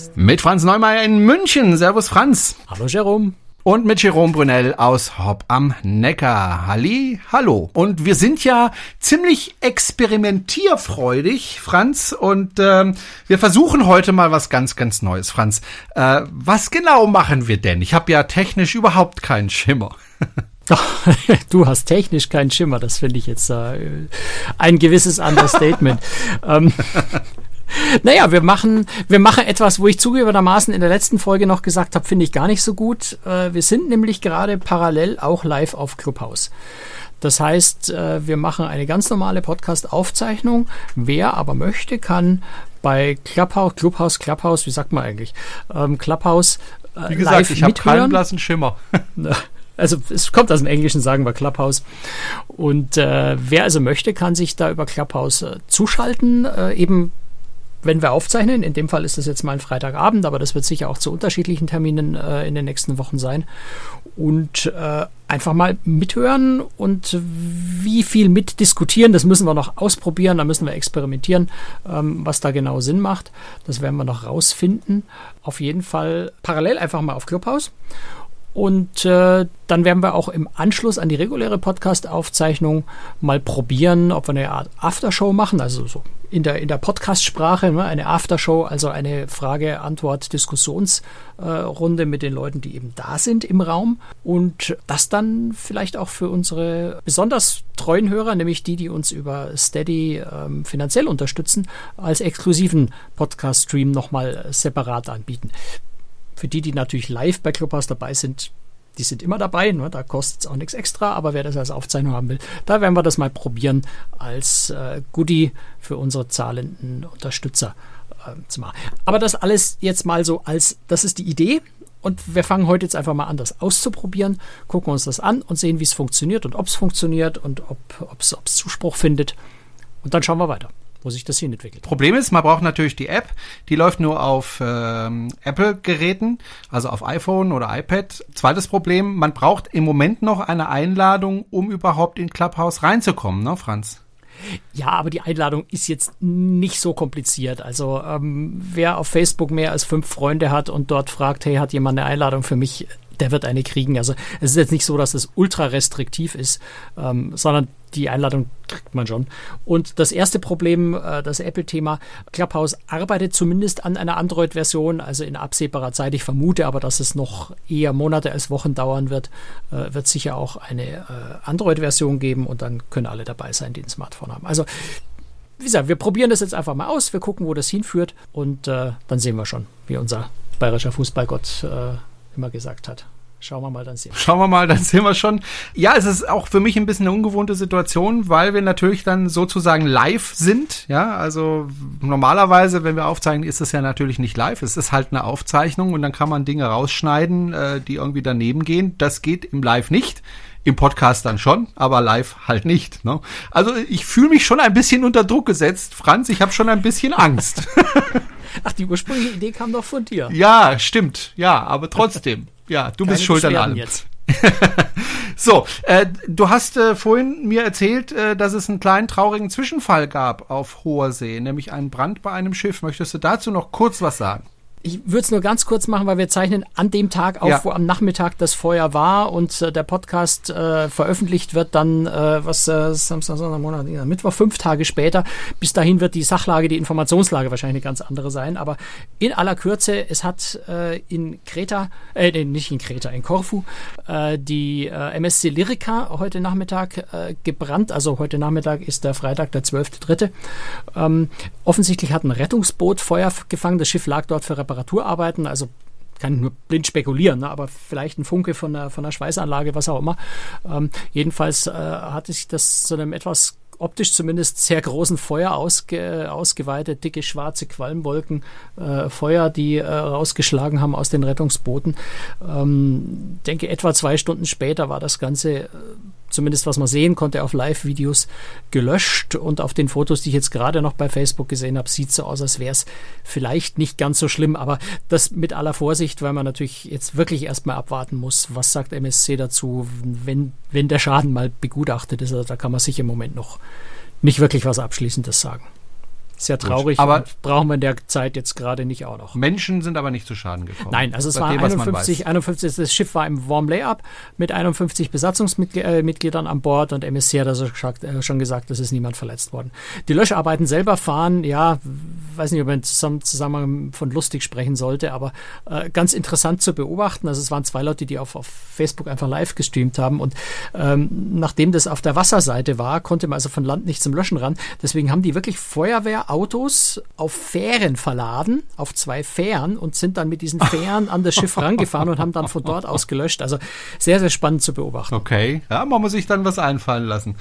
Kreuzfahrt-Podcast. Mit Franz Neumeier in München. Servus Franz. Hallo Jerome. Und mit Jerome Brunel aus Hopp am Neckar. Halli, hallo. Und wir sind ja ziemlich experimentierfreudig, Franz. Und ähm, wir versuchen heute mal was ganz, ganz Neues, Franz. Äh, was genau machen wir denn? Ich habe ja technisch überhaupt keinen Schimmer. Du hast technisch keinen Schimmer, das finde ich jetzt äh, ein gewisses Understatement. ähm, naja, wir machen, wir machen etwas, wo ich zugegebenermaßen in der letzten Folge noch gesagt habe, finde ich gar nicht so gut. Äh, wir sind nämlich gerade parallel auch live auf Clubhouse. Das heißt, äh, wir machen eine ganz normale Podcast-Aufzeichnung. Wer aber möchte, kann bei Clubhouse, Clubhouse, Clubhouse, wie sagt man eigentlich? Ähm, Clubhouse. Äh, wie gesagt, ich habe keinen blassen Schimmer. Also es kommt aus dem Englischen, sagen wir Clubhouse. Und äh, wer also möchte, kann sich da über Clubhouse äh, zuschalten. Äh, eben wenn wir aufzeichnen, in dem Fall ist das jetzt mal ein Freitagabend, aber das wird sicher auch zu unterschiedlichen Terminen äh, in den nächsten Wochen sein. Und äh, einfach mal mithören und wie viel mitdiskutieren, das müssen wir noch ausprobieren, da müssen wir experimentieren, ähm, was da genau Sinn macht. Das werden wir noch rausfinden. Auf jeden Fall parallel einfach mal auf Clubhouse. Und äh, dann werden wir auch im Anschluss an die reguläre Podcast-Aufzeichnung mal probieren, ob wir eine Art Aftershow machen, also so in der, in der Podcast-Sprache, ne, eine Aftershow, also eine Frage-Antwort-Diskussionsrunde äh, mit den Leuten, die eben da sind im Raum. Und das dann vielleicht auch für unsere besonders treuen Hörer, nämlich die, die uns über Steady ähm, finanziell unterstützen, als exklusiven Podcast-Stream nochmal separat anbieten. Für die, die natürlich live bei Clubhouse dabei sind, die sind immer dabei, ne? da kostet es auch nichts extra, aber wer das als Aufzeichnung haben will, da werden wir das mal probieren als äh, Goodie für unsere zahlenden Unterstützer äh, zu machen. Aber das alles jetzt mal so als, das ist die Idee und wir fangen heute jetzt einfach mal an, das auszuprobieren, gucken uns das an und sehen, wie es funktioniert und ob es funktioniert und ob es Zuspruch findet und dann schauen wir weiter wo sich das hin entwickelt. Problem ist, man braucht natürlich die App. Die läuft nur auf ähm, Apple-Geräten, also auf iPhone oder iPad. Zweites Problem, man braucht im Moment noch eine Einladung, um überhaupt in Clubhouse reinzukommen, ne, Franz? Ja, aber die Einladung ist jetzt nicht so kompliziert. Also ähm, wer auf Facebook mehr als fünf Freunde hat und dort fragt, hey, hat jemand eine Einladung für mich? Der wird eine kriegen. Also es ist jetzt nicht so, dass es ultra restriktiv ist, ähm, sondern die Einladung kriegt man schon. Und das erste Problem, äh, das Apple-Thema, Clubhouse arbeitet zumindest an einer Android-Version, also in absehbarer Zeit. Ich vermute aber, dass es noch eher Monate als Wochen dauern wird, äh, wird sicher auch eine äh, Android-Version geben und dann können alle dabei sein, die ein Smartphone haben. Also wie gesagt, wir probieren das jetzt einfach mal aus, wir gucken, wo das hinführt und äh, dann sehen wir schon, wie unser bayerischer Fußballgott äh, immer gesagt hat. Schauen wir mal, dann sehen wir. Schauen wir mal, dann sehen wir schon. Ja, es ist auch für mich ein bisschen eine ungewohnte Situation, weil wir natürlich dann sozusagen live sind. Ja, also normalerweise, wenn wir aufzeichnen, ist es ja natürlich nicht live. Es ist halt eine Aufzeichnung und dann kann man Dinge rausschneiden, äh, die irgendwie daneben gehen. Das geht im Live nicht. Im Podcast dann schon, aber live halt nicht. Ne? Also ich fühle mich schon ein bisschen unter Druck gesetzt. Franz, ich habe schon ein bisschen Angst. Ach, die ursprüngliche Idee kam doch von dir. Ja, stimmt. Ja, aber trotzdem. Ja, du Keine bist schuld an allem. Jetzt. so, äh, du hast äh, vorhin mir erzählt, äh, dass es einen kleinen traurigen Zwischenfall gab auf hoher See, nämlich einen Brand bei einem Schiff. Möchtest du dazu noch kurz was sagen? Ich würde es nur ganz kurz machen, weil wir zeichnen an dem Tag auf, ja. wo am Nachmittag das Feuer war und äh, der Podcast äh, veröffentlicht wird dann, äh, was äh, Samstag, Sonntag, Monat, Mittwoch, fünf Tage später. Bis dahin wird die Sachlage, die Informationslage wahrscheinlich eine ganz andere sein. Aber in aller Kürze, es hat äh, in Kreta, äh, nicht in Kreta, in Korfu, äh, die äh, MSC Lyrica heute Nachmittag äh, gebrannt. Also heute Nachmittag ist der Freitag, der 12.3. Ähm, offensichtlich hat ein Rettungsboot Feuer gefangen. Das Schiff lag dort für Reparaturarbeiten, also kann ich nur blind spekulieren, ne, aber vielleicht ein Funke von der, von der Schweißanlage, was auch immer. Ähm, jedenfalls äh, hatte sich das zu einem etwas optisch zumindest sehr großen Feuer ausge, ausgeweitet, dicke schwarze Qualmwolken, äh, Feuer, die äh, rausgeschlagen haben aus den Rettungsbooten. Ähm, denke, etwa zwei Stunden später war das Ganze äh, zumindest was man sehen konnte auf Live-Videos, gelöscht. Und auf den Fotos, die ich jetzt gerade noch bei Facebook gesehen habe, sieht so aus, als wäre es vielleicht nicht ganz so schlimm. Aber das mit aller Vorsicht, weil man natürlich jetzt wirklich erstmal abwarten muss, was sagt MSC dazu, wenn, wenn der Schaden mal begutachtet ist. Also da kann man sich im Moment noch nicht wirklich was Abschließendes sagen. Sehr traurig, aber brauchen wir in der Zeit jetzt gerade nicht auch noch. Menschen sind aber nicht zu Schaden gekommen. Nein, also es war 51, 51, das Schiff war im Warm Layup mit 51 Besatzungsmitgliedern an Bord und MSC hat also schon gesagt, es ist niemand verletzt worden. Die Löscharbeiten selber fahren, ja, weiß nicht, ob man im Zusammenhang von lustig sprechen sollte, aber äh, ganz interessant zu beobachten. Also es waren zwei Leute, die auf, auf Facebook einfach live gestreamt haben und ähm, nachdem das auf der Wasserseite war, konnte man also von Land nicht zum Löschen ran. Deswegen haben die wirklich Feuerwehr Autos auf Fähren verladen, auf zwei Fähren und sind dann mit diesen Fähren an das Schiff rangefahren und haben dann von dort aus gelöscht. Also sehr, sehr spannend zu beobachten. Okay, ja, man muss sich dann was einfallen lassen.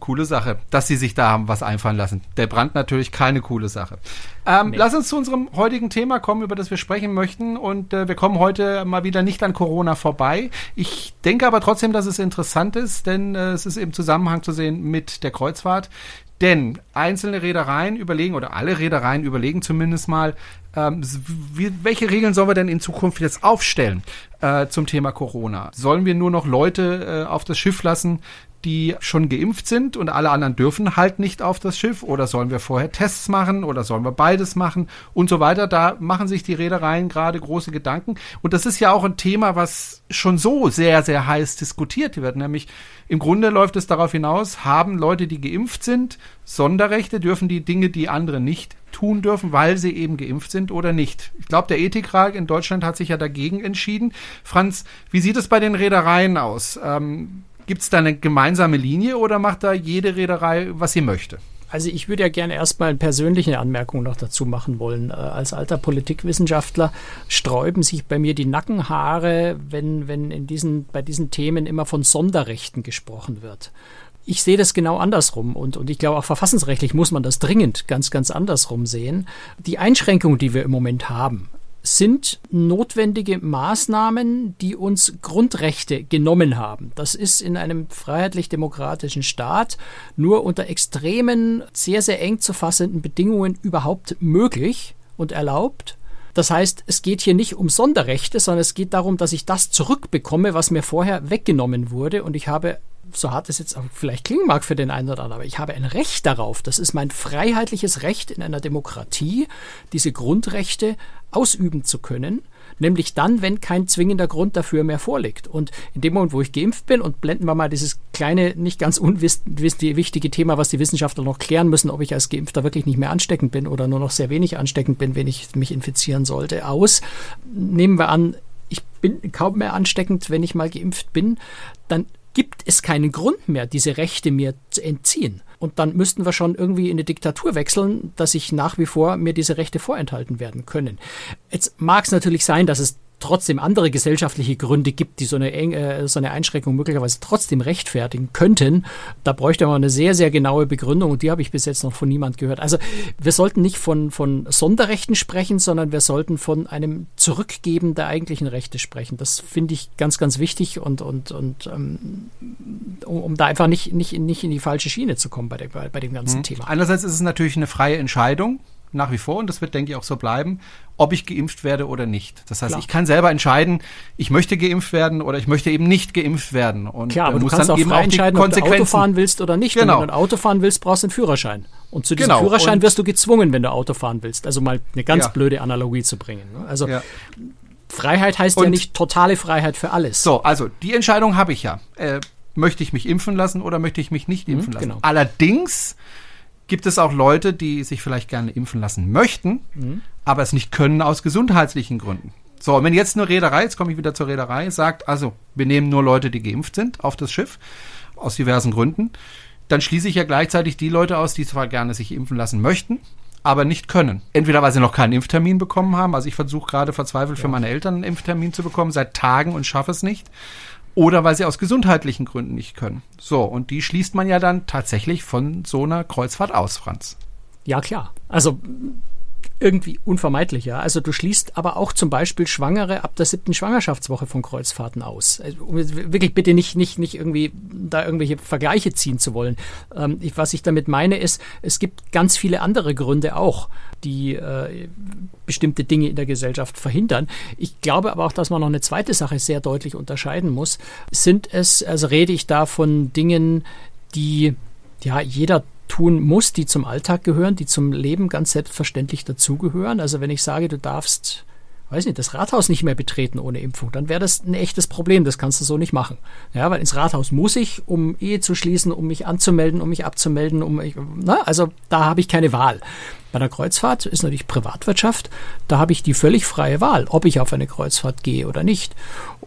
Coole Sache, dass sie sich da haben was einfallen lassen. Der Brand natürlich keine coole Sache. Ähm, nee. Lass uns zu unserem heutigen Thema kommen, über das wir sprechen möchten. Und äh, wir kommen heute mal wieder nicht an Corona vorbei. Ich denke aber trotzdem, dass es interessant ist, denn äh, es ist im Zusammenhang zu sehen mit der Kreuzfahrt. Denn einzelne Reedereien überlegen, oder alle Reedereien überlegen zumindest mal, ähm, wie, welche Regeln sollen wir denn in Zukunft jetzt aufstellen äh, zum Thema Corona? Sollen wir nur noch Leute äh, auf das Schiff lassen, die schon geimpft sind und alle anderen dürfen halt nicht auf das Schiff oder sollen wir vorher Tests machen oder sollen wir beides machen und so weiter. Da machen sich die Reedereien gerade große Gedanken und das ist ja auch ein Thema, was schon so sehr, sehr heiß diskutiert wird, nämlich im Grunde läuft es darauf hinaus, haben Leute, die geimpft sind, Sonderrechte, dürfen die Dinge, die andere nicht tun dürfen, weil sie eben geimpft sind oder nicht. Ich glaube, der Ethikrat in Deutschland hat sich ja dagegen entschieden. Franz, wie sieht es bei den Reedereien aus? Ähm, Gibt es da eine gemeinsame Linie oder macht da jede Reederei, was sie möchte? Also ich würde ja gerne erstmal eine persönliche Anmerkung noch dazu machen wollen. Äh, als alter Politikwissenschaftler sträuben sich bei mir die Nackenhaare, wenn, wenn in diesen, bei diesen Themen immer von Sonderrechten gesprochen wird. Ich sehe das genau andersrum und, und ich glaube auch verfassungsrechtlich muss man das dringend ganz, ganz andersrum sehen. Die Einschränkungen, die wir im Moment haben, sind notwendige Maßnahmen, die uns Grundrechte genommen haben. Das ist in einem freiheitlich-demokratischen Staat nur unter extremen, sehr, sehr eng zu fassenden Bedingungen überhaupt möglich und erlaubt. Das heißt, es geht hier nicht um Sonderrechte, sondern es geht darum, dass ich das zurückbekomme, was mir vorher weggenommen wurde. Und ich habe so hart es jetzt auch vielleicht klingen mag für den einen oder anderen, aber ich habe ein Recht darauf. Das ist mein freiheitliches Recht in einer Demokratie, diese Grundrechte ausüben zu können. Nämlich dann, wenn kein zwingender Grund dafür mehr vorliegt. Und in dem Moment, wo ich geimpft bin, und blenden wir mal dieses kleine, nicht ganz unwichtige Thema, was die Wissenschaftler noch klären müssen, ob ich als Geimpfter wirklich nicht mehr ansteckend bin oder nur noch sehr wenig ansteckend bin, wenn ich mich infizieren sollte, aus. Nehmen wir an, ich bin kaum mehr ansteckend, wenn ich mal geimpft bin, dann gibt es keinen Grund mehr, diese Rechte mir zu entziehen. Und dann müssten wir schon irgendwie in eine Diktatur wechseln, dass ich nach wie vor mir diese Rechte vorenthalten werden können. Jetzt mag es natürlich sein, dass es trotzdem andere gesellschaftliche Gründe gibt, die so eine, äh, so eine Einschränkung möglicherweise trotzdem rechtfertigen könnten. Da bräuchte man eine sehr, sehr genaue Begründung und die habe ich bis jetzt noch von niemand gehört. Also wir sollten nicht von, von Sonderrechten sprechen, sondern wir sollten von einem Zurückgeben der eigentlichen Rechte sprechen. Das finde ich ganz, ganz wichtig und, und, und ähm, um, um, da einfach nicht, nicht, nicht in die falsche Schiene zu kommen bei, der, bei, bei dem ganzen mhm. Thema. Einerseits ist es natürlich eine freie Entscheidung nach wie vor und das wird, denke ich, auch so bleiben, ob ich geimpft werde oder nicht. Das heißt, Klar. ich kann selber entscheiden, ich möchte geimpft werden oder ich möchte eben nicht geimpft werden. Und Klar, aber du kannst auch frei entscheiden, ob du Auto fahren willst oder nicht. Genau. wenn du ein Auto fahren willst, brauchst du einen Führerschein. Und zu diesem genau. Führerschein und wirst du gezwungen, wenn du Auto fahren willst. Also mal eine ganz ja. blöde Analogie zu bringen. Ne? Also ja. Freiheit heißt und ja nicht totale Freiheit für alles. So, also die Entscheidung habe ich ja. Äh, möchte ich mich impfen lassen oder möchte ich mich nicht mhm, impfen lassen? Genau. Allerdings gibt es auch Leute, die sich vielleicht gerne impfen lassen möchten, mhm. aber es nicht können aus gesundheitlichen Gründen. So, und wenn jetzt eine Reederei, jetzt komme ich wieder zur Reederei, sagt, also wir nehmen nur Leute, die geimpft sind auf das Schiff, aus diversen Gründen, dann schließe ich ja gleichzeitig die Leute aus, die zwar gerne sich impfen lassen möchten, aber nicht können. Entweder weil sie noch keinen Impftermin bekommen haben, also ich versuche gerade verzweifelt ja. für meine Eltern einen Impftermin zu bekommen, seit Tagen und schaffe es nicht oder weil sie aus gesundheitlichen Gründen nicht können. So, und die schließt man ja dann tatsächlich von so einer Kreuzfahrt aus, Franz. Ja, klar. Also irgendwie unvermeidlich, ja. Also du schließt aber auch zum Beispiel Schwangere ab der siebten Schwangerschaftswoche von Kreuzfahrten aus. Also, um wirklich bitte nicht, nicht, nicht irgendwie da irgendwelche Vergleiche ziehen zu wollen. Ähm, ich, was ich damit meine ist, es gibt ganz viele andere Gründe auch, die äh, bestimmte Dinge in der Gesellschaft verhindern. Ich glaube aber auch, dass man noch eine zweite Sache sehr deutlich unterscheiden muss. Sind es, also rede ich da von Dingen, die ja jeder tun muss, die zum Alltag gehören, die zum Leben ganz selbstverständlich dazugehören. Also wenn ich sage, du darfst weiß nicht, das Rathaus nicht mehr betreten ohne Impfung, dann wäre das ein echtes Problem. Das kannst du so nicht machen. Ja, weil ins Rathaus muss ich, um Ehe zu schließen, um mich anzumelden, um mich abzumelden, um mich, na, also da habe ich keine Wahl. Bei der Kreuzfahrt ist natürlich Privatwirtschaft, da habe ich die völlig freie Wahl, ob ich auf eine Kreuzfahrt gehe oder nicht.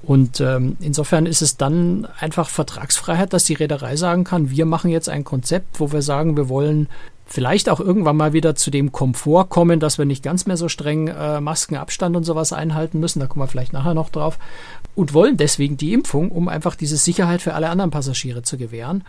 Und ähm, insofern ist es dann einfach Vertragsfreiheit, dass die Reederei sagen kann, wir machen jetzt ein Konzept, wo wir sagen, wir wollen vielleicht auch irgendwann mal wieder zu dem Komfort kommen, dass wir nicht ganz mehr so streng äh, Maskenabstand und sowas einhalten müssen. Da kommen wir vielleicht nachher noch drauf. Und wollen deswegen die Impfung, um einfach diese Sicherheit für alle anderen Passagiere zu gewähren.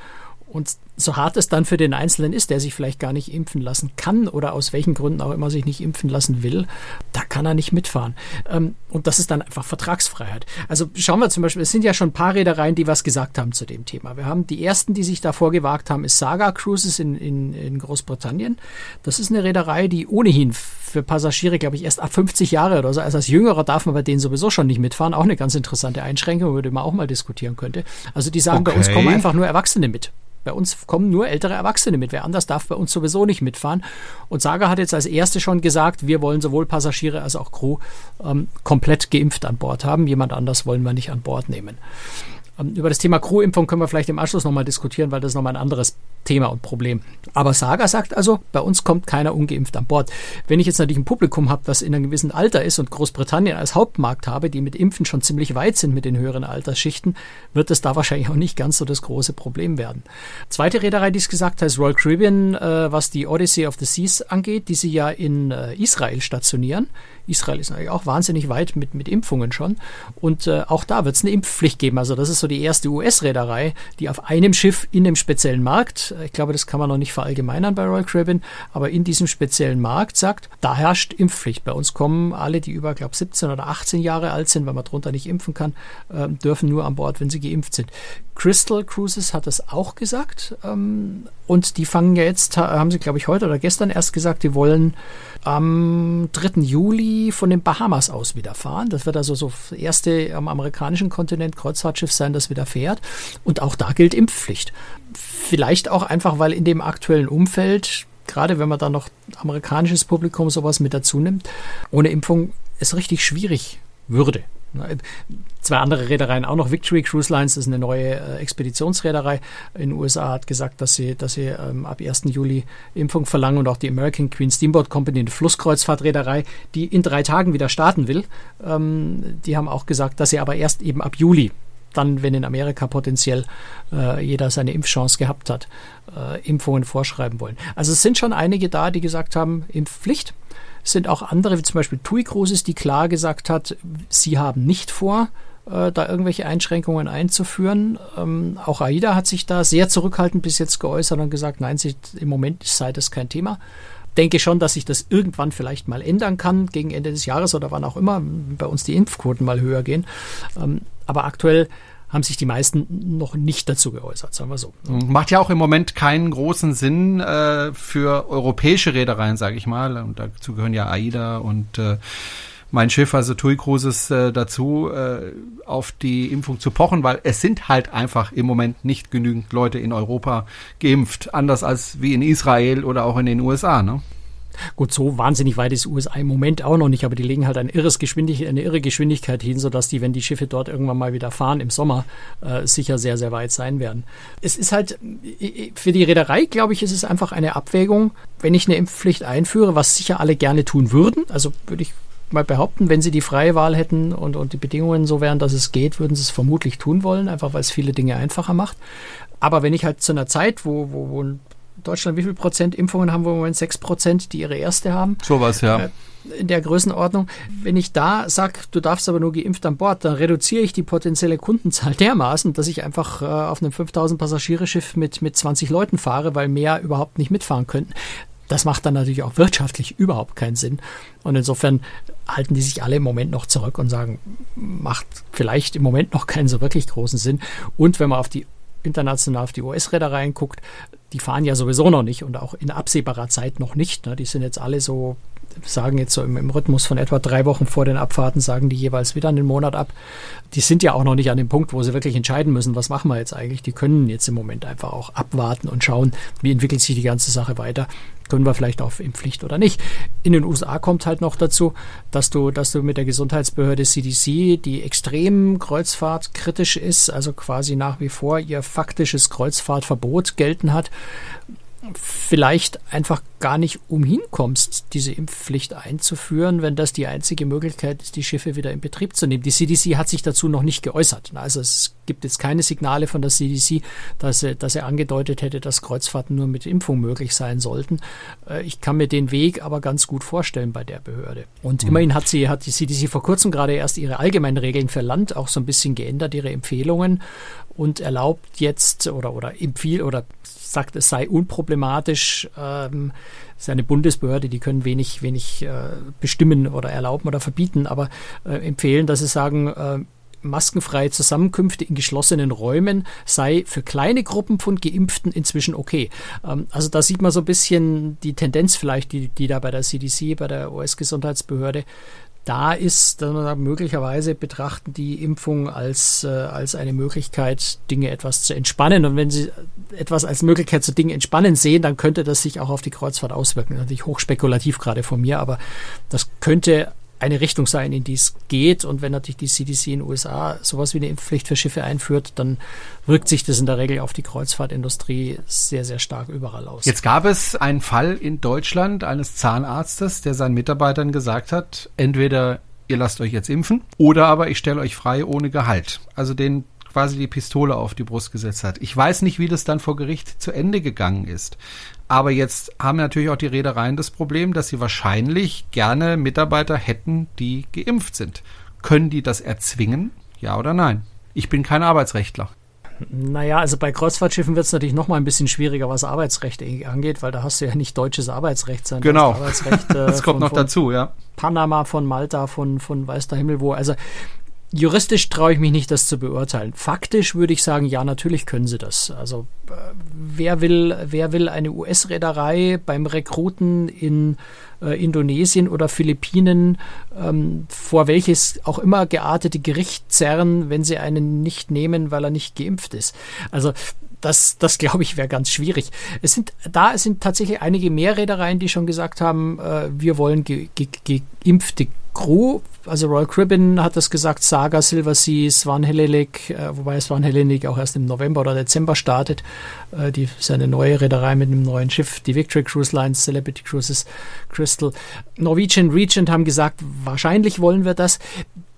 Und so hart es dann für den Einzelnen ist, der sich vielleicht gar nicht impfen lassen kann oder aus welchen Gründen auch immer sich nicht impfen lassen will, da kann er nicht mitfahren. Ähm, und das ist dann einfach Vertragsfreiheit. Also schauen wir zum Beispiel, es sind ja schon ein paar Reedereien, die was gesagt haben zu dem Thema. Wir haben die ersten, die sich davor gewagt haben, ist Saga Cruises in, in, in Großbritannien. Das ist eine Reederei, die ohnehin für Passagiere, glaube ich, erst ab 50 Jahre oder so, also als Jüngerer darf man bei denen sowieso schon nicht mitfahren. Auch eine ganz interessante Einschränkung, über die man auch mal diskutieren könnte. Also die sagen, okay. bei uns kommen einfach nur Erwachsene mit. Bei uns kommen nur ältere Erwachsene mit. Wer anders darf bei uns sowieso nicht mitfahren. Und Saga hat jetzt als erste schon gesagt, wir wollen sowohl Passagiere als auch Crew ähm, komplett geimpft an Bord haben. Jemand anders wollen wir nicht an Bord nehmen. Ähm, über das Thema Crew-Impfung können wir vielleicht im Anschluss nochmal diskutieren, weil das ist nochmal ein anderes Thema und Problem. Aber Saga sagt also, bei uns kommt keiner ungeimpft an Bord. Wenn ich jetzt natürlich ein Publikum habe, das in einem gewissen Alter ist und Großbritannien als Hauptmarkt habe, die mit Impfen schon ziemlich weit sind mit den höheren Altersschichten, wird es da wahrscheinlich auch nicht ganz so das große Problem werden. Zweite Reederei, die es gesagt hat, ist Royal Caribbean, äh, was die Odyssey of the Seas angeht, die sie ja in äh, Israel stationieren. Israel ist natürlich auch wahnsinnig weit mit, mit Impfungen schon. Und äh, auch da wird es eine Impfpflicht geben. Also das ist so die erste US-Reederei, die auf einem Schiff in einem speziellen Markt, äh, ich glaube, das kann man noch nicht verallgemeinern bei Royal Caribbean, aber in diesem speziellen Markt sagt, da herrscht Impfpflicht. Bei uns kommen alle, die über, glaube 17 oder 18 Jahre alt sind, weil man drunter nicht impfen kann, äh, dürfen nur an Bord, wenn sie geimpft sind. Crystal Cruises hat das auch gesagt. Ähm, und die fangen ja jetzt, haben sie, glaube ich, heute oder gestern erst gesagt, die wollen am 3. Juli von den Bahamas aus wieder fahren. Das wird also so erste am amerikanischen Kontinent Kreuzfahrtschiff sein, das wieder fährt. Und auch da gilt Impfpflicht. Vielleicht auch einfach, weil in dem aktuellen Umfeld, gerade wenn man da noch amerikanisches Publikum sowas mit dazu nimmt, ohne Impfung es richtig schwierig würde. Zwei andere Reedereien auch noch. Victory Cruise Lines ist eine neue äh, Expeditionsreederei in den USA, hat gesagt, dass sie, dass sie ähm, ab 1. Juli Impfung verlangen und auch die American Queen Steamboat Company, eine Flusskreuzfahrtreederei, die in drei Tagen wieder starten will. Ähm, die haben auch gesagt, dass sie aber erst eben ab Juli dann, wenn in Amerika potenziell äh, jeder seine Impfchance gehabt hat, äh, Impfungen vorschreiben wollen. Also es sind schon einige da, die gesagt haben, Impfpflicht. Es sind auch andere, wie zum Beispiel TUI Cruises, die klar gesagt hat, sie haben nicht vor, äh, da irgendwelche Einschränkungen einzuführen. Ähm, auch AIDA hat sich da sehr zurückhaltend bis jetzt geäußert und gesagt, nein, sie, im Moment sei das kein Thema. Denke schon, dass sich das irgendwann vielleicht mal ändern kann, gegen Ende des Jahres oder wann auch immer, bei uns die Impfquoten mal höher gehen. Aber aktuell haben sich die meisten noch nicht dazu geäußert, sagen wir so. Macht ja auch im Moment keinen großen Sinn äh, für europäische Reedereien, sage ich mal. Und dazu gehören ja AIDA und äh, mein Schiff, also TUI Cruises, äh, dazu, äh, auf die Impfung zu pochen, weil es sind halt einfach im Moment nicht genügend Leute in Europa geimpft, anders als wie in Israel oder auch in den USA. Ne? Gut, so wahnsinnig weit ist USA im Moment auch noch nicht, aber die legen halt ein irres Geschwindigkeit, eine irre Geschwindigkeit hin, sodass die, wenn die Schiffe dort irgendwann mal wieder fahren im Sommer, äh, sicher sehr, sehr weit sein werden. Es ist halt, für die Reederei, glaube ich, ist es einfach eine Abwägung, wenn ich eine Impfpflicht einführe, was sicher alle gerne tun würden, also würde ich mal behaupten, wenn sie die freie Wahl hätten und, und die Bedingungen so wären, dass es geht, würden sie es vermutlich tun wollen, einfach weil es viele Dinge einfacher macht. Aber wenn ich halt zu einer Zeit, wo, wo, wo Deutschland, wie viel Prozent Impfungen haben wir im Moment? Sechs Prozent, die ihre erste haben. Sowas, ja. Äh, in der Größenordnung. Wenn ich da sage, du darfst aber nur geimpft an Bord, dann reduziere ich die potenzielle Kundenzahl dermaßen, dass ich einfach äh, auf einem 5000 Passagiereschiff mit, mit 20 Leuten fahre, weil mehr überhaupt nicht mitfahren könnten. Das macht dann natürlich auch wirtschaftlich überhaupt keinen Sinn. Und insofern halten die sich alle im Moment noch zurück und sagen, macht vielleicht im Moment noch keinen so wirklich großen Sinn. Und wenn man auf die international auf die US-Reedereien guckt, die fahren ja sowieso noch nicht und auch in absehbarer Zeit noch nicht. Ne? Die sind jetzt alle so sagen jetzt so im, im, Rhythmus von etwa drei Wochen vor den Abfahrten, sagen die jeweils wieder einen Monat ab. Die sind ja auch noch nicht an dem Punkt, wo sie wirklich entscheiden müssen, was machen wir jetzt eigentlich. Die können jetzt im Moment einfach auch abwarten und schauen, wie entwickelt sich die ganze Sache weiter. Können wir vielleicht auch in Pflicht oder nicht. In den USA kommt halt noch dazu, dass du, dass du mit der Gesundheitsbehörde CDC, die extrem kreuzfahrtkritisch ist, also quasi nach wie vor ihr faktisches Kreuzfahrtverbot gelten hat, vielleicht einfach gar nicht umhin kommst, diese Impfpflicht einzuführen, wenn das die einzige Möglichkeit ist, die Schiffe wieder in Betrieb zu nehmen. Die CDC hat sich dazu noch nicht geäußert. Also es gibt jetzt keine Signale von der CDC, dass er, dass er angedeutet hätte, dass Kreuzfahrten nur mit Impfung möglich sein sollten. Äh, ich kann mir den Weg aber ganz gut vorstellen bei der Behörde. Und mhm. immerhin hat sie, hat die CDC vor kurzem gerade erst ihre allgemeinen Regeln für Land auch so ein bisschen geändert, ihre Empfehlungen und erlaubt jetzt oder, oder empfiehlt oder sagt, es sei unproblematisch. Ähm, es ist eine Bundesbehörde, die können wenig, wenig äh, bestimmen oder erlauben oder verbieten, aber äh, empfehlen, dass sie sagen, äh, maskenfreie Zusammenkünfte in geschlossenen Räumen sei für kleine Gruppen von Geimpften inzwischen okay. Ähm, also da sieht man so ein bisschen die Tendenz vielleicht, die, die da bei der CDC, bei der US-Gesundheitsbehörde da ist, dass man sagt, möglicherweise betrachten die Impfung als, äh, als eine Möglichkeit, Dinge etwas zu entspannen. Und wenn sie etwas als Möglichkeit zu Dingen entspannen sehen, dann könnte das sich auch auf die Kreuzfahrt auswirken. Natürlich hochspekulativ gerade von mir, aber das könnte eine Richtung sein, in die es geht. Und wenn natürlich die CDC in den USA sowas wie eine Impfpflicht für Schiffe einführt, dann wirkt sich das in der Regel auf die Kreuzfahrtindustrie sehr, sehr stark überall aus. Jetzt gab es einen Fall in Deutschland eines Zahnarztes, der seinen Mitarbeitern gesagt hat, entweder ihr lasst euch jetzt impfen oder aber ich stelle euch frei ohne Gehalt. Also den quasi die Pistole auf die Brust gesetzt hat. Ich weiß nicht, wie das dann vor Gericht zu Ende gegangen ist. Aber jetzt haben natürlich auch die Reedereien das Problem, dass sie wahrscheinlich gerne Mitarbeiter hätten, die geimpft sind. Können die das erzwingen? Ja oder nein? Ich bin kein Arbeitsrechtler. Naja, also bei Kreuzfahrtschiffen wird es natürlich noch mal ein bisschen schwieriger, was Arbeitsrecht angeht, weil da hast du ja nicht deutsches Arbeitsrecht, sondern genau. Arbeitsrecht. Äh, das kommt von, noch dazu, ja. Panama, von Malta, von, von weiß der Himmel wo. Also Juristisch traue ich mich nicht, das zu beurteilen. Faktisch würde ich sagen, ja, natürlich können sie das. Also äh, wer will, wer will eine US-Reederei beim Rekruten in äh, Indonesien oder Philippinen ähm, vor welches auch immer geartete Gericht zerren, wenn sie einen nicht nehmen, weil er nicht geimpft ist? Also das, das glaube ich, wäre ganz schwierig. Es sind, da sind tatsächlich einige mehr Reedereien, die schon gesagt haben, äh, wir wollen ge, ge, geimpfte Crew, also Royal Caribbean hat das gesagt, Saga, Silver Sea, Swan Hellenic, äh, wobei Swan Hellenic auch erst im November oder Dezember startet. Äh, die ist eine neue Reederei mit einem neuen Schiff. Die Victory Cruise Lines, Celebrity Cruises, Crystal. Norwegian Regent haben gesagt, wahrscheinlich wollen wir das.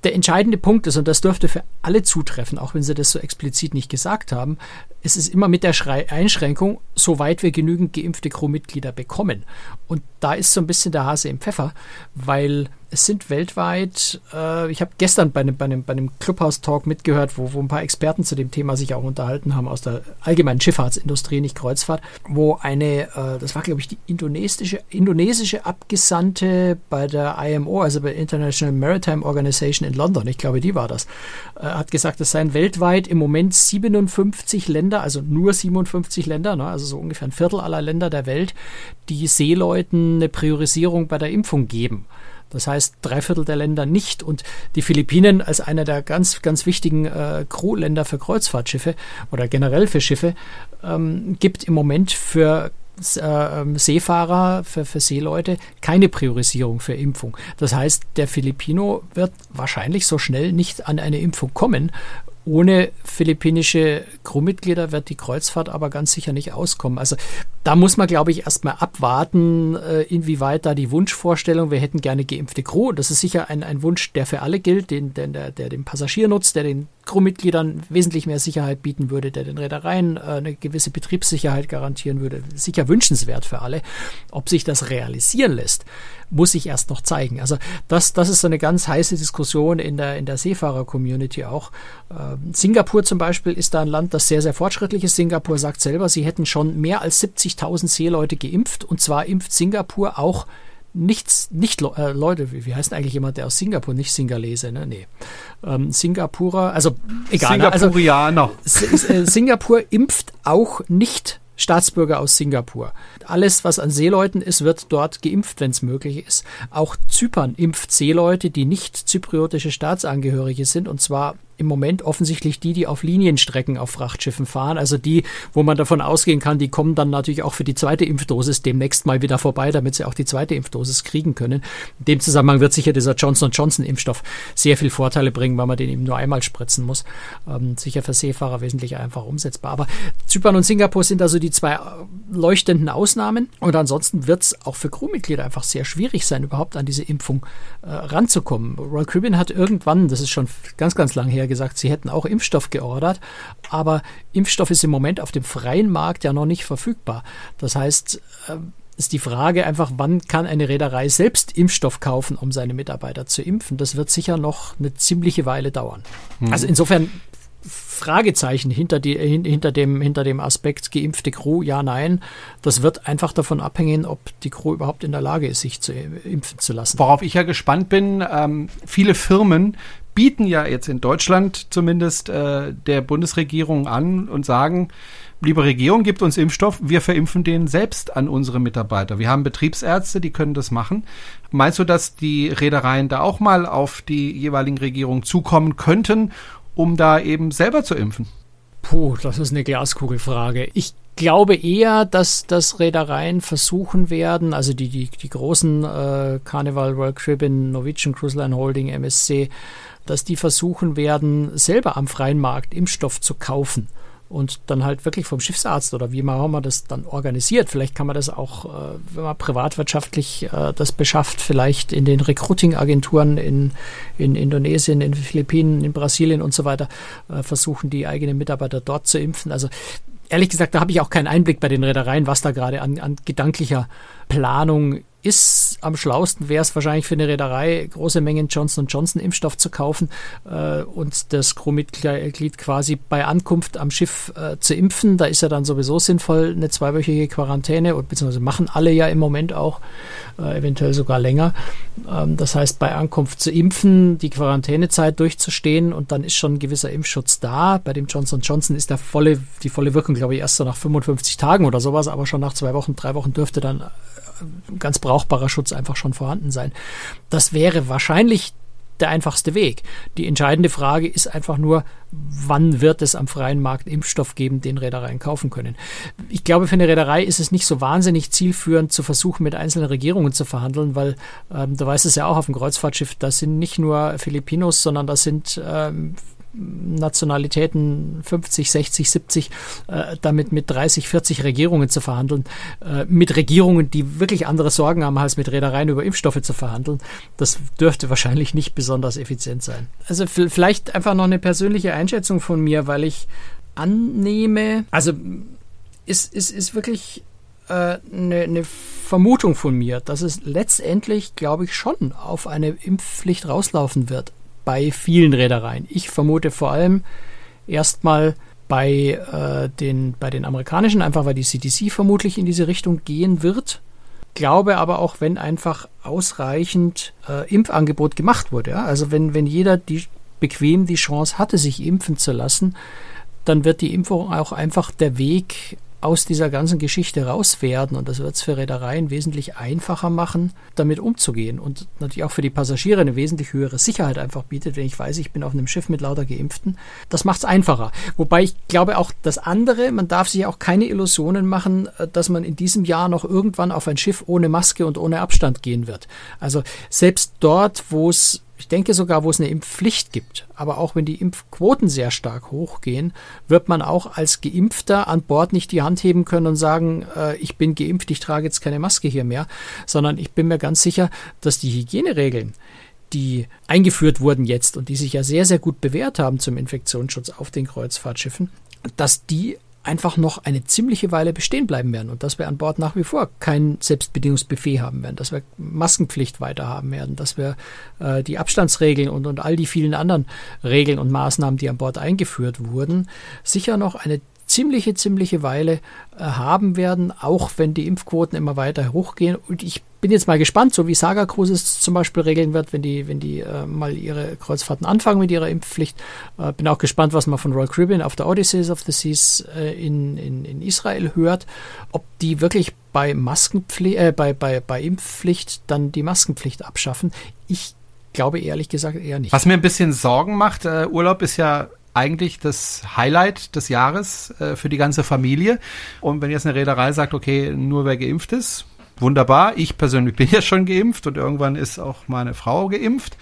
Der entscheidende Punkt ist, und das dürfte für alle zutreffen, auch wenn sie das so explizit nicht gesagt haben, es ist immer mit der Schrei Einschränkung, soweit wir genügend geimpfte Crewmitglieder bekommen. Und da ist so ein bisschen der Hase im Pfeffer, weil es sind weltweit, äh, ich habe gestern bei einem, bei einem, bei einem Clubhouse-Talk mitgehört, wo, wo ein paar Experten zu dem Thema sich auch unterhalten haben aus der allgemeinen Schifffahrtsindustrie, nicht Kreuzfahrt, wo eine, äh, das war glaube ich die indonesische, indonesische Abgesandte bei der IMO, also bei International Maritime Organization in London, ich glaube die war das, äh, hat gesagt, es seien weltweit im Moment 57 Länder, also nur 57 Länder, ne, also so ungefähr ein Viertel aller Länder der Welt, die Seeleuten eine Priorisierung bei der Impfung geben. Das heißt, drei Viertel der Länder nicht. Und die Philippinen als einer der ganz, ganz wichtigen äh, Crewländer für Kreuzfahrtschiffe oder generell für Schiffe ähm, gibt im Moment für äh, ähm, Seefahrer, für, für Seeleute keine Priorisierung für Impfung. Das heißt, der Filipino wird wahrscheinlich so schnell nicht an eine Impfung kommen, ohne philippinische Crewmitglieder wird die Kreuzfahrt aber ganz sicher nicht auskommen. Also da muss man, glaube ich, erstmal abwarten, äh, inwieweit da die Wunschvorstellung, wir hätten gerne geimpfte Crew. Das ist sicher ein, ein Wunsch, der für alle gilt, den, den, der, der den Passagier nutzt, der den Crewmitgliedern wesentlich mehr Sicherheit bieten würde, der den Reedereien äh, eine gewisse Betriebssicherheit garantieren würde. Sicher wünschenswert für alle. Ob sich das realisieren lässt, muss sich erst noch zeigen. Also das, das ist so eine ganz heiße Diskussion in der, in der Seefahrer-Community auch. Ähm, Singapur zum Beispiel ist da ein Land, das sehr, sehr fortschrittlich ist. Singapur sagt selber, sie hätten schon mehr als 70.000 Seeleute geimpft und zwar impft Singapur auch nichts, nicht äh, Leute, wie, wie heißt eigentlich jemand, der aus Singapur, nicht Singalese, ne? Nee. Ähm, Singapurer, also egal. Singapurianer. Also, äh, Singapur impft auch nicht Staatsbürger aus Singapur. Alles, was an Seeleuten ist, wird dort geimpft, wenn es möglich ist. Auch Zypern impft Seeleute, die nicht zypriotische Staatsangehörige sind, und zwar im Moment offensichtlich die, die auf Linienstrecken auf Frachtschiffen fahren, also die, wo man davon ausgehen kann, die kommen dann natürlich auch für die zweite Impfdosis demnächst mal wieder vorbei, damit sie auch die zweite Impfdosis kriegen können. In dem Zusammenhang wird sicher dieser Johnson Johnson Impfstoff sehr viel Vorteile bringen, weil man den eben nur einmal spritzen muss. Ähm, sicher für Seefahrer wesentlich einfacher umsetzbar. Aber Zypern und Singapur sind also die zwei leuchtenden Ausnahmen und ansonsten wird es auch für Crewmitglieder einfach sehr schwierig sein, überhaupt an diese Impfung äh, ranzukommen. Royal Caribbean hat irgendwann, das ist schon ganz, ganz lang her, gesagt, sie hätten auch Impfstoff geordert, aber Impfstoff ist im Moment auf dem freien Markt ja noch nicht verfügbar. Das heißt, äh, ist die Frage einfach, wann kann eine Reederei selbst Impfstoff kaufen, um seine Mitarbeiter zu impfen? Das wird sicher noch eine ziemliche Weile dauern. Mhm. Also insofern Fragezeichen hinter, die, hinter, dem, hinter dem Aspekt geimpfte Crew, ja, nein. Das wird einfach davon abhängen, ob die Crew überhaupt in der Lage ist, sich zu impfen zu lassen. Worauf ich ja gespannt bin, ähm, viele Firmen bieten ja jetzt in Deutschland zumindest äh, der Bundesregierung an und sagen, liebe Regierung, gibt uns Impfstoff, wir verimpfen den selbst an unsere Mitarbeiter. Wir haben Betriebsärzte, die können das machen. Meinst du, dass die Reedereien da auch mal auf die jeweiligen Regierungen zukommen könnten, um da eben selber zu impfen? Puh, das ist eine Glaskugelfrage. Ich glaube eher, dass, dass Reedereien versuchen werden, also die, die, die großen äh, Carnival, World Caribbean, Norwegian Cruise Line Holding, MSC, dass die versuchen werden, selber am freien Markt Impfstoff zu kaufen und dann halt wirklich vom Schiffsarzt oder wie auch immer das dann organisiert. Vielleicht kann man das auch, äh, wenn man privatwirtschaftlich äh, das beschafft, vielleicht in den Recruiting-Agenturen in, in Indonesien, in Philippinen, in Brasilien und so weiter äh, versuchen, die eigenen Mitarbeiter dort zu impfen. Also ehrlich gesagt, da habe ich auch keinen Einblick bei den Reedereien, was da gerade an, an gedanklicher Planung ist am schlausten wäre es wahrscheinlich für eine Reederei, große Mengen Johnson Johnson Impfstoff zu kaufen äh, und das Crewmitglied quasi bei Ankunft am Schiff äh, zu impfen. Da ist ja dann sowieso sinnvoll eine zweiwöchige Quarantäne beziehungsweise machen alle ja im Moment auch, äh, eventuell sogar länger. Ähm, das heißt, bei Ankunft zu impfen, die Quarantänezeit durchzustehen und dann ist schon ein gewisser Impfschutz da. Bei dem Johnson Johnson ist der volle, die volle Wirkung, glaube ich, erst so nach 55 Tagen oder sowas, aber schon nach zwei Wochen, drei Wochen dürfte dann ganz brauchbarer Schutz einfach schon vorhanden sein. Das wäre wahrscheinlich der einfachste Weg. Die entscheidende Frage ist einfach nur, wann wird es am freien Markt Impfstoff geben, den Reedereien kaufen können. Ich glaube, für eine Reederei ist es nicht so wahnsinnig zielführend zu versuchen, mit einzelnen Regierungen zu verhandeln, weil ähm, du weißt es ja auch auf dem Kreuzfahrtschiff, da sind nicht nur Filipinos, sondern da sind ähm, Nationalitäten 50, 60, 70 äh, damit mit 30, 40 Regierungen zu verhandeln, äh, mit Regierungen, die wirklich andere Sorgen haben, als mit Reedereien über Impfstoffe zu verhandeln, das dürfte wahrscheinlich nicht besonders effizient sein. Also vielleicht einfach noch eine persönliche Einschätzung von mir, weil ich annehme, also ist, ist, ist wirklich äh, eine, eine Vermutung von mir, dass es letztendlich, glaube ich, schon auf eine Impfpflicht rauslaufen wird bei vielen Reedereien. Ich vermute vor allem erstmal bei, äh, den, bei den amerikanischen, einfach weil die CDC vermutlich in diese Richtung gehen wird. Glaube aber auch, wenn einfach ausreichend äh, Impfangebot gemacht wurde, ja? also wenn, wenn jeder die, bequem die Chance hatte, sich impfen zu lassen, dann wird die Impfung auch einfach der Weg aus dieser ganzen Geschichte raus werden. Und das wird es für Reedereien wesentlich einfacher machen, damit umzugehen. Und natürlich auch für die Passagiere eine wesentlich höhere Sicherheit einfach bietet, wenn ich weiß, ich bin auf einem Schiff mit lauter Geimpften. Das macht es einfacher. Wobei ich glaube auch das andere, man darf sich auch keine Illusionen machen, äh, dass man in diesem Jahr noch irgendwann auf ein Schiff ohne Maske und ohne Abstand gehen wird. Also selbst dort, wo es ich denke sogar, wo es eine Impfpflicht gibt, aber auch wenn die Impfquoten sehr stark hochgehen, wird man auch als Geimpfter an Bord nicht die Hand heben können und sagen, äh, ich bin geimpft, ich trage jetzt keine Maske hier mehr, sondern ich bin mir ganz sicher, dass die Hygieneregeln, die eingeführt wurden jetzt und die sich ja sehr, sehr gut bewährt haben zum Infektionsschutz auf den Kreuzfahrtschiffen, dass die einfach noch eine ziemliche Weile bestehen bleiben werden und dass wir an Bord nach wie vor kein Selbstbedienungsbuffet haben werden, dass wir Maskenpflicht weiter haben werden, dass wir äh, die Abstandsregeln und, und all die vielen anderen Regeln und Maßnahmen, die an Bord eingeführt wurden, sicher noch eine ziemliche, ziemliche Weile äh, haben werden, auch wenn die Impfquoten immer weiter hochgehen. Und ich bin jetzt mal gespannt, so wie Saga Cruises zum Beispiel regeln wird, wenn die, wenn die äh, mal ihre Kreuzfahrten anfangen mit ihrer Impfpflicht. Äh, bin auch gespannt, was man von Royal Caribbean auf der Odysseys of the Seas äh, in, in, in Israel hört, ob die wirklich bei Maskenpflicht, äh, bei, bei, bei Impfpflicht dann die Maskenpflicht abschaffen. Ich glaube ehrlich gesagt eher nicht. Was mir ein bisschen Sorgen macht, äh, Urlaub ist ja eigentlich das Highlight des Jahres äh, für die ganze Familie. Und wenn jetzt eine Reederei sagt, okay, nur wer geimpft ist, wunderbar. Ich persönlich bin ja schon geimpft und irgendwann ist auch meine Frau geimpft.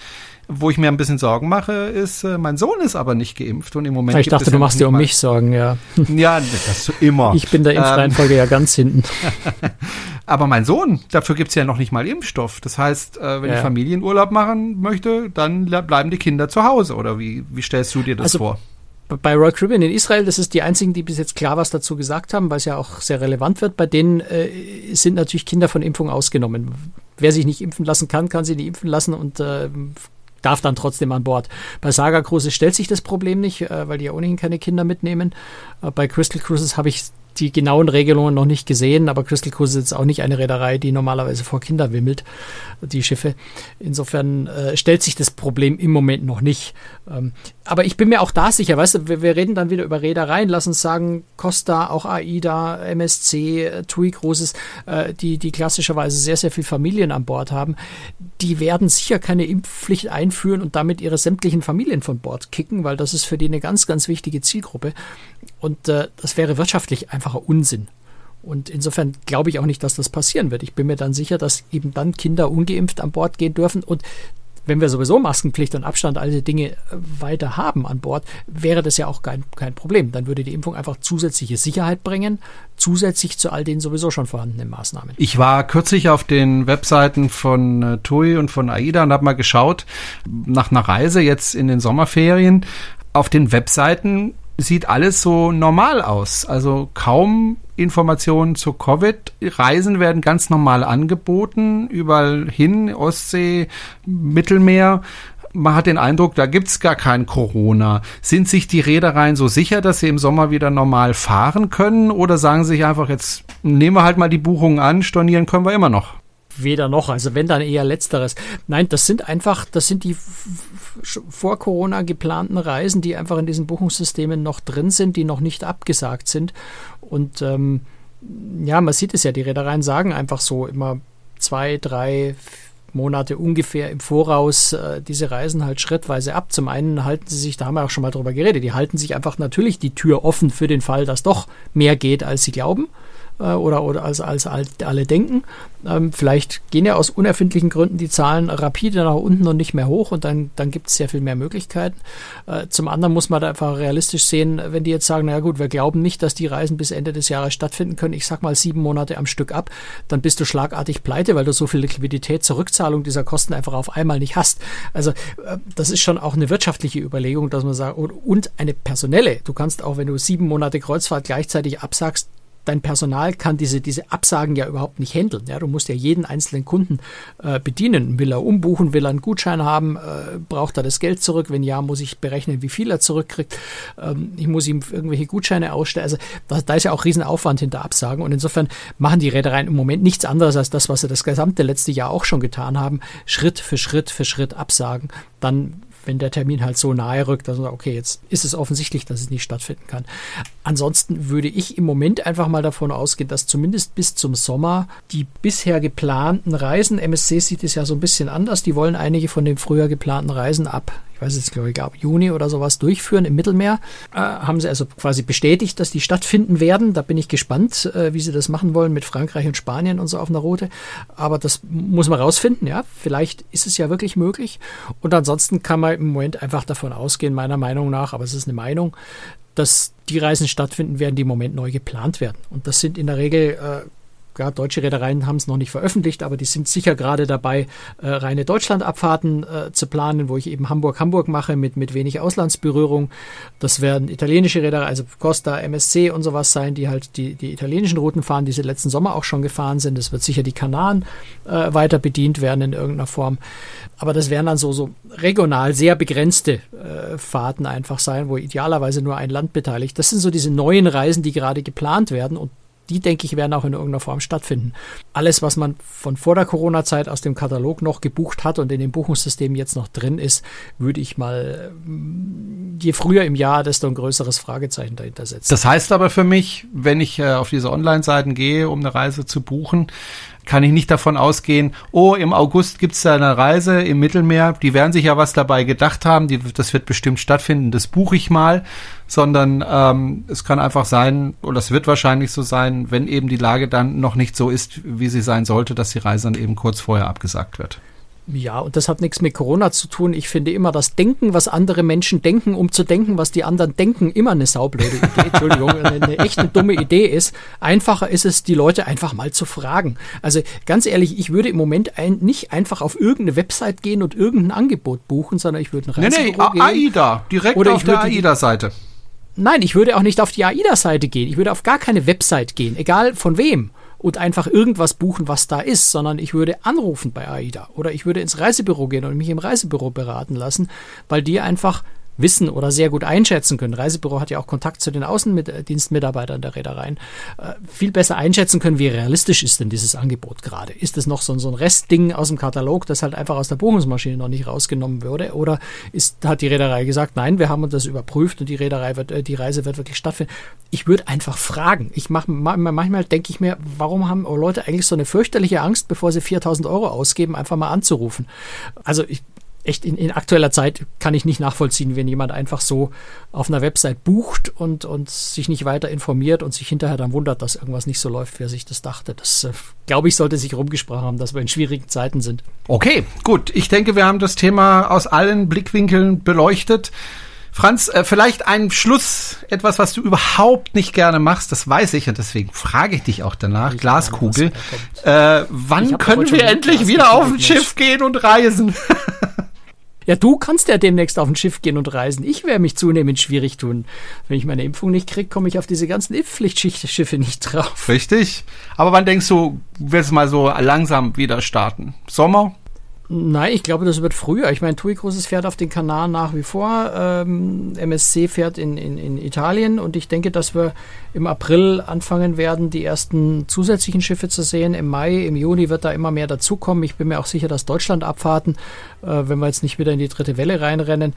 Wo ich mir ein bisschen Sorgen mache, ist, äh, mein Sohn ist aber nicht geimpft und im Moment. Ich dachte, du machst dir um mich Sorgen, ja. Ja, das immer. Ich bin der Impfreihenfolge ähm, ja ganz hinten. aber mein Sohn, dafür gibt's ja noch nicht mal Impfstoff. Das heißt, äh, wenn ja. ich Familienurlaub machen möchte, dann bleiben die Kinder zu Hause. Oder wie, wie stellst du dir das also, vor? Bei Royal Caribbean in Israel, das ist die einzigen, die bis jetzt klar was dazu gesagt haben, weil es ja auch sehr relevant wird. Bei denen äh, sind natürlich Kinder von Impfung ausgenommen. Wer sich nicht impfen lassen kann, kann sie nicht impfen lassen und äh, darf dann trotzdem an Bord. Bei Saga Cruises stellt sich das Problem nicht, äh, weil die ja ohnehin keine Kinder mitnehmen. Äh, bei Crystal Cruises habe ich die genauen Regelungen noch nicht gesehen, aber Crystal Cruise ist auch nicht eine Reederei, die normalerweise vor Kinder wimmelt, die Schiffe. Insofern äh, stellt sich das Problem im Moment noch nicht. Ähm, aber ich bin mir auch da sicher, weißt du, wir, wir, reden dann wieder über Reedereien, lass uns sagen, Costa, auch AIDA, MSC, TUI Cruises, äh, die, die klassischerweise sehr, sehr viel Familien an Bord haben, die werden sicher keine Impfpflicht einführen und damit ihre sämtlichen Familien von Bord kicken, weil das ist für die eine ganz, ganz wichtige Zielgruppe. Und äh, das wäre wirtschaftlich einfacher Unsinn. Und insofern glaube ich auch nicht, dass das passieren wird. Ich bin mir dann sicher, dass eben dann Kinder ungeimpft an Bord gehen dürfen. Und wenn wir sowieso Maskenpflicht und Abstand, all diese Dinge äh, weiter haben an Bord, wäre das ja auch kein, kein Problem. Dann würde die Impfung einfach zusätzliche Sicherheit bringen, zusätzlich zu all den sowieso schon vorhandenen Maßnahmen. Ich war kürzlich auf den Webseiten von äh, TUI und von AIDA und habe mal geschaut nach einer Reise jetzt in den Sommerferien. Auf den Webseiten sieht alles so normal aus. Also kaum Informationen zu Covid. Reisen werden ganz normal angeboten, überall hin, Ostsee, Mittelmeer. Man hat den Eindruck, da gibt's gar kein Corona. Sind sich die Reedereien so sicher, dass sie im Sommer wieder normal fahren können? Oder sagen sie sich einfach, jetzt nehmen wir halt mal die Buchungen an, stornieren können wir immer noch? Weder noch, also wenn dann eher letzteres. Nein, das sind einfach, das sind die vor Corona geplanten Reisen, die einfach in diesen Buchungssystemen noch drin sind, die noch nicht abgesagt sind. Und ähm, ja, man sieht es ja, die Reedereien sagen einfach so immer zwei, drei, Monate ungefähr im Voraus äh, diese Reisen halt schrittweise ab. Zum einen halten sie sich, da haben wir auch schon mal drüber geredet, die halten sich einfach natürlich die Tür offen für den Fall, dass doch mehr geht, als sie glauben äh, oder, oder als, als alle denken. Ähm, vielleicht gehen ja aus unerfindlichen Gründen die Zahlen rapide nach unten und nicht mehr hoch und dann, dann gibt es sehr viel mehr Möglichkeiten. Äh, zum anderen muss man da einfach realistisch sehen, wenn die jetzt sagen, naja gut, wir glauben nicht, dass die Reisen bis Ende des Jahres stattfinden können, ich sag mal sieben Monate am Stück ab, dann bist du schlagartig pleite, weil du so viel Liquidität zur Rückzahlung dieser Kosten einfach auf einmal nicht hast. Also äh, das ist schon auch eine wirtschaftliche Überlegung, dass man sagt, und eine personelle. Du kannst auch, wenn du sieben Monate Kreuzfahrt gleichzeitig absagst, dein Personal kann diese, diese Absagen ja überhaupt nicht handeln. Ja, du musst ja jeden einzelnen Kunden äh, bedienen. Will er umbuchen, will er einen Gutschein haben, äh, braucht er das Geld zurück? Wenn ja, muss ich berechnen, wie viel er zurückkriegt. Ähm, ich muss ihm irgendwelche Gutscheine ausstellen. Also da, da ist ja auch Riesenaufwand hinter Absagen. Und insofern machen die Reedereien im Moment nichts anderes als das, was sie das gesamte letzte Jahr auch schon getan haben. Schritt für Schritt für Schritt absagen. Dann wenn der Termin halt so nahe rückt, dass man sagt, okay, jetzt ist es offensichtlich, dass es nicht stattfinden kann. Ansonsten würde ich im Moment einfach mal davon ausgehen, dass zumindest bis zum Sommer die bisher geplanten Reisen, MSC sieht es ja so ein bisschen anders, die wollen einige von den früher geplanten Reisen ab weiß jetzt, glaube ich, ab Juni oder sowas durchführen im Mittelmeer. Äh, haben sie also quasi bestätigt, dass die stattfinden werden. Da bin ich gespannt, äh, wie sie das machen wollen mit Frankreich und Spanien und so auf einer Route. Aber das muss man rausfinden, ja. Vielleicht ist es ja wirklich möglich. Und ansonsten kann man im Moment einfach davon ausgehen, meiner Meinung nach, aber es ist eine Meinung, dass die Reisen stattfinden werden, die im Moment neu geplant werden. Und das sind in der Regel äh, ja, deutsche Reedereien haben es noch nicht veröffentlicht, aber die sind sicher gerade dabei, äh, reine Deutschlandabfahrten äh, zu planen, wo ich eben Hamburg-Hamburg mache mit, mit wenig Auslandsberührung. Das werden italienische Reedereien, also Costa, MSC und sowas sein, die halt die, die italienischen Routen fahren, die sie letzten Sommer auch schon gefahren sind. Es wird sicher die Kanaren äh, weiter bedient werden in irgendeiner Form. Aber das werden dann so, so regional sehr begrenzte äh, Fahrten einfach sein, wo idealerweise nur ein Land beteiligt. Das sind so diese neuen Reisen, die gerade geplant werden und die, denke ich, werden auch in irgendeiner Form stattfinden. Alles, was man von vor der Corona-Zeit aus dem Katalog noch gebucht hat und in dem Buchungssystem jetzt noch drin ist, würde ich mal je früher im Jahr, desto ein größeres Fragezeichen dahinter setzen. Das heißt aber für mich, wenn ich äh, auf diese Online-Seiten gehe, um eine Reise zu buchen, kann ich nicht davon ausgehen, oh, im August gibt's da eine Reise im Mittelmeer, die werden sich ja was dabei gedacht haben, die, das wird bestimmt stattfinden, das buche ich mal, sondern ähm, es kann einfach sein, oder es wird wahrscheinlich so sein, wenn eben die Lage dann noch nicht so ist, wie sie sein sollte, dass die Reise dann eben kurz vorher abgesagt wird. Ja, und das hat nichts mit Corona zu tun. Ich finde immer das Denken, was andere Menschen denken, um zu denken, was die anderen denken, immer eine saublöde Idee. Entschuldigung, eine, echt eine dumme Idee ist. Einfacher ist es, die Leute einfach mal zu fragen. Also ganz ehrlich, ich würde im Moment ein, nicht einfach auf irgendeine Website gehen und irgendein Angebot buchen, sondern ich würde ein Reisebüro nee, nee, gehen. AIDA, direkt Oder auf der AIDA-Seite. Nein, ich würde auch nicht auf die AIDA-Seite gehen. Ich würde auf gar keine Website gehen, egal von wem und einfach irgendwas buchen, was da ist, sondern ich würde anrufen bei AIDA oder ich würde ins Reisebüro gehen und mich im Reisebüro beraten lassen, weil die einfach wissen oder sehr gut einschätzen können. Reisebüro hat ja auch Kontakt zu den Außendienstmitarbeitern der Reedereien. Äh, viel besser einschätzen können, wie realistisch ist denn dieses Angebot gerade. Ist es noch so, ein Restding aus dem Katalog, das halt einfach aus der Buchungsmaschine noch nicht rausgenommen würde? Oder ist, hat die Reederei gesagt, nein, wir haben das überprüft und die Reederei wird, äh, die Reise wird wirklich stattfinden? Ich würde einfach fragen. Ich mach, manchmal denke ich mir, warum haben Leute eigentlich so eine fürchterliche Angst, bevor sie 4000 Euro ausgeben, einfach mal anzurufen? Also ich, echt in, in aktueller Zeit kann ich nicht nachvollziehen, wenn jemand einfach so auf einer Website bucht und, und sich nicht weiter informiert und sich hinterher dann wundert, dass irgendwas nicht so läuft, wie er sich das dachte. Das, äh, glaube ich, sollte sich rumgesprochen haben, dass wir in schwierigen Zeiten sind. Okay, gut. Ich denke, wir haben das Thema aus allen Blickwinkeln beleuchtet. Franz, äh, vielleicht ein Schluss, etwas, was du überhaupt nicht gerne machst, das weiß ich und deswegen frage ich dich auch danach. Ich Glaskugel. Äh, wann können wir endlich wieder auf ein Schiff gehen und reisen? Ja, du kannst ja demnächst auf ein Schiff gehen und reisen. Ich werde mich zunehmend schwierig tun. Wenn ich meine Impfung nicht kriege, komme ich auf diese ganzen Impfpflichtschiffe nicht drauf. Richtig. Aber wann denkst du, wirst du mal so langsam wieder starten? Sommer? Nein, ich glaube, das wird früher. Ich meine, TUI Großes fährt auf den Kanaren nach wie vor. Ähm, MSC fährt in, in, in Italien und ich denke, dass wir im April anfangen werden, die ersten zusätzlichen Schiffe zu sehen. Im Mai, im Juni wird da immer mehr dazukommen. Ich bin mir auch sicher, dass Deutschland-Abfahrten, äh, wenn wir jetzt nicht wieder in die dritte Welle reinrennen,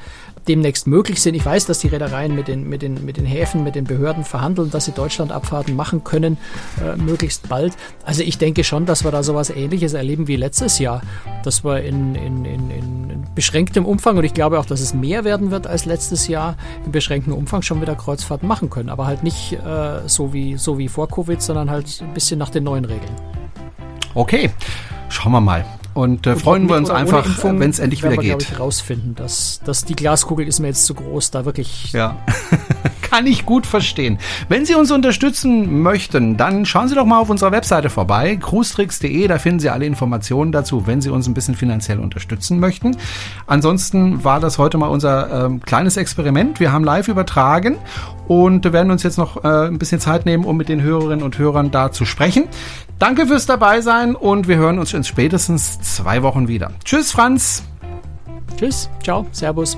demnächst möglich sind. Ich weiß, dass die Reedereien mit den, mit den, mit den Häfen, mit den Behörden verhandeln, dass sie Deutschland-Abfahrten machen können, äh, möglichst bald. Also ich denke schon, dass wir da sowas ähnliches erleben wie letztes Jahr, dass wir in, in, in, in beschränktem Umfang, und ich glaube auch, dass es mehr werden wird als letztes Jahr, in beschränktem Umfang schon wieder Kreuzfahrten machen können. Aber halt nicht äh, so, wie, so wie vor Covid, sondern halt ein bisschen nach den neuen Regeln. Okay, schauen wir mal. Und, äh, freuen wir uns einfach, wenn es endlich wieder geht. Ich rausfinden, dass, dass die Glaskugel ist mir jetzt zu groß, da wirklich. Ja. Kann ich gut verstehen. Wenn Sie uns unterstützen möchten, dann schauen Sie doch mal auf unserer Webseite vorbei, cruestricks.de, da finden Sie alle Informationen dazu, wenn Sie uns ein bisschen finanziell unterstützen möchten. Ansonsten war das heute mal unser ähm, kleines Experiment. Wir haben live übertragen und werden uns jetzt noch äh, ein bisschen Zeit nehmen, um mit den Hörerinnen und Hörern da zu sprechen. Danke fürs dabei sein und wir hören uns in spätestens zwei Wochen wieder. Tschüss, Franz. Tschüss, ciao, Servus.